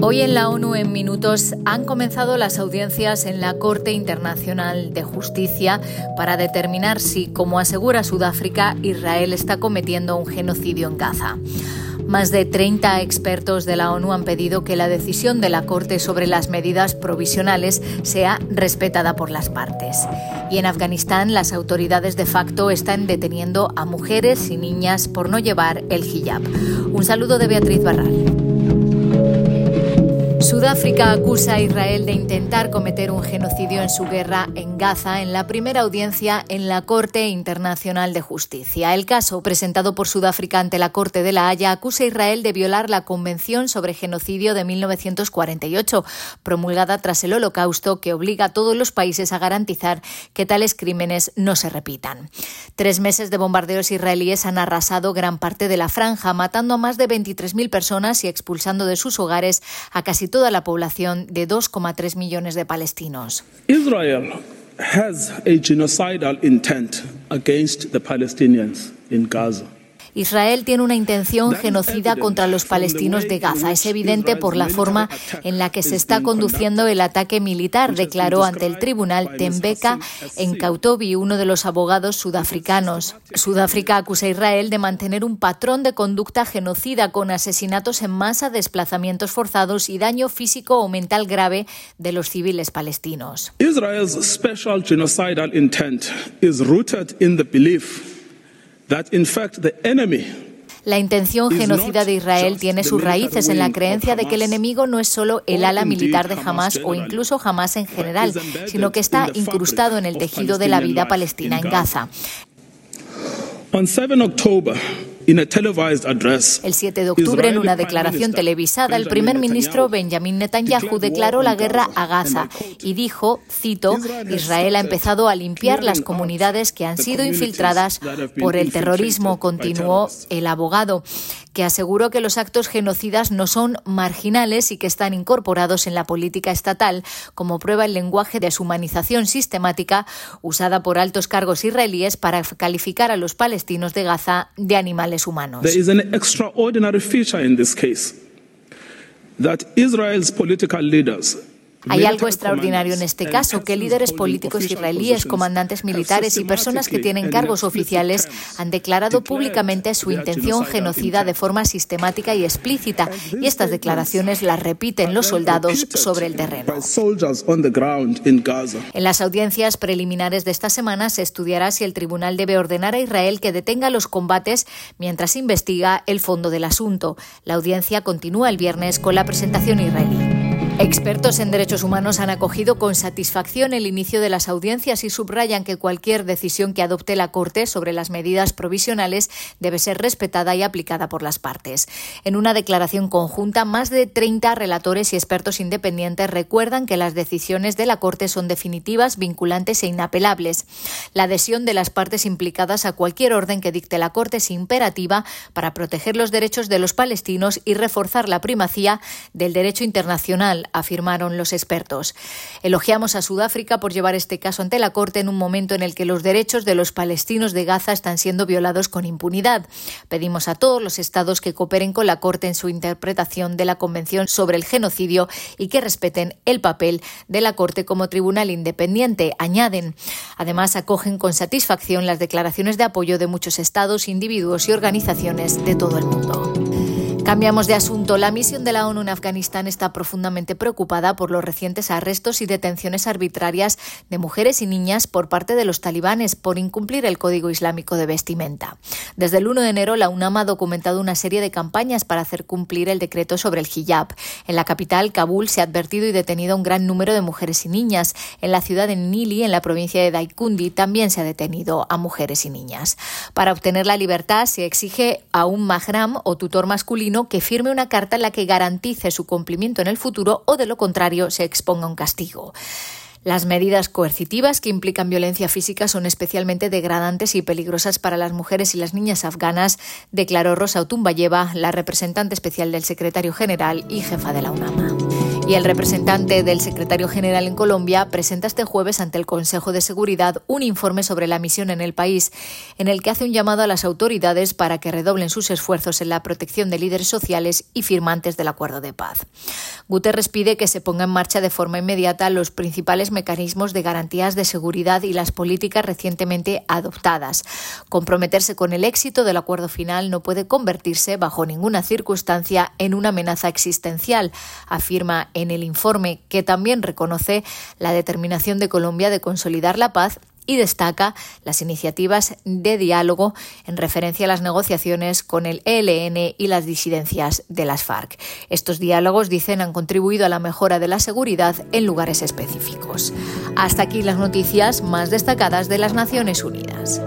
Hoy en la ONU en minutos han comenzado las audiencias en la Corte Internacional de Justicia para determinar si, como asegura Sudáfrica, Israel está cometiendo un genocidio en Gaza. Más de 30 expertos de la ONU han pedido que la decisión de la Corte sobre las medidas provisionales sea respetada por las partes. Y en Afganistán las autoridades de facto están deteniendo a mujeres y niñas por no llevar el hijab. Un saludo de Beatriz Barral. Sudáfrica acusa a Israel de intentar cometer un genocidio en su guerra en Gaza en la primera audiencia en la Corte Internacional de Justicia. El caso, presentado por Sudáfrica ante la Corte de la Haya, acusa a Israel de violar la Convención sobre Genocidio de 1948, promulgada tras el Holocausto, que obliga a todos los países a garantizar que tales crímenes no se repitan. Tres meses de bombardeos israelíes han arrasado gran parte de la franja, matando a más de 23.000 personas y expulsando de sus hogares a casi toda la población de 2,3 millones de palestinos. Israel has a genocidal intent against the Palestinians in Gaza. Israel tiene una intención genocida contra los palestinos de Gaza. Es evidente por la forma en la que se está conduciendo el ataque militar, declaró ante el tribunal Tembeka en Kautobi, uno de los abogados sudafricanos. Sudáfrica acusa a Israel de mantener un patrón de conducta genocida con asesinatos en masa, desplazamientos forzados y daño físico o mental grave de los civiles palestinos. Israel's special genocidal intent is rooted in the belief la intención genocida de Israel tiene sus raíces en la creencia de que el enemigo no es solo el ala militar de Hamas o incluso Hamas en general, sino que está incrustado en el tejido de la vida palestina en Gaza. El 7 de octubre, en una declaración televisada, el primer ministro Benjamin Netanyahu declaró la guerra a Gaza y dijo, cito, Israel ha empezado a limpiar las comunidades que han sido infiltradas por el terrorismo, continuó el abogado que aseguró que los actos genocidas no son marginales y que están incorporados en la política estatal, como prueba el lenguaje de deshumanización sistemática usada por altos cargos israelíes para calificar a los palestinos de Gaza de animales humanos. There is an extraordinary feature in this case that Israel's political leaders hay algo extraordinario en este caso, que líderes políticos israelíes, comandantes militares y personas que tienen cargos oficiales han declarado públicamente su intención genocida de forma sistemática y explícita, y estas declaraciones las repiten los soldados sobre el terreno. En las audiencias preliminares de esta semana se estudiará si el tribunal debe ordenar a Israel que detenga los combates mientras investiga el fondo del asunto. La audiencia continúa el viernes con la presentación israelí. Expertos en derechos humanos han acogido con satisfacción el inicio de las audiencias y subrayan que cualquier decisión que adopte la Corte sobre las medidas provisionales debe ser respetada y aplicada por las partes. En una declaración conjunta, más de 30 relatores y expertos independientes recuerdan que las decisiones de la Corte son definitivas, vinculantes e inapelables. La adhesión de las partes implicadas a cualquier orden que dicte la Corte es imperativa para proteger los derechos de los palestinos y reforzar la primacía del derecho internacional afirmaron los expertos. Elogiamos a Sudáfrica por llevar este caso ante la Corte en un momento en el que los derechos de los palestinos de Gaza están siendo violados con impunidad. Pedimos a todos los estados que cooperen con la Corte en su interpretación de la Convención sobre el Genocidio y que respeten el papel de la Corte como tribunal independiente, añaden. Además, acogen con satisfacción las declaraciones de apoyo de muchos estados, individuos y organizaciones de todo el mundo. Cambiamos de asunto. La misión de la ONU en Afganistán está profundamente preocupada por los recientes arrestos y detenciones arbitrarias de mujeres y niñas por parte de los talibanes por incumplir el Código Islámico de Vestimenta. Desde el 1 de enero, la UNAM ha documentado una serie de campañas para hacer cumplir el decreto sobre el hijab. En la capital, Kabul, se ha advertido y detenido un gran número de mujeres y niñas. En la ciudad de Nili, en la provincia de Daikundi, también se ha detenido a mujeres y niñas. Para obtener la libertad, se exige a un mahram o tutor masculino que firme una carta en la que garantice su cumplimiento en el futuro o de lo contrario se exponga un castigo. Las medidas coercitivas que implican violencia física son especialmente degradantes y peligrosas para las mujeres y las niñas afganas, declaró Rosa Otumbayeva, la representante especial del secretario general y jefa de la UNAMA. Y el representante del secretario general en Colombia presenta este jueves ante el Consejo de Seguridad un informe sobre la misión en el país, en el que hace un llamado a las autoridades para que redoblen sus esfuerzos en la protección de líderes sociales y firmantes del acuerdo de paz. Guterres pide que se ponga en marcha de forma inmediata los principales mecanismos de garantías de seguridad y las políticas recientemente adoptadas. Comprometerse con el éxito del acuerdo final no puede convertirse bajo ninguna circunstancia en una amenaza existencial, afirma en el informe que también reconoce la determinación de Colombia de consolidar la paz y destaca las iniciativas de diálogo en referencia a las negociaciones con el ELN y las disidencias de las FARC. Estos diálogos, dicen, han contribuido a la mejora de la seguridad en lugares específicos. Hasta aquí las noticias más destacadas de las Naciones Unidas.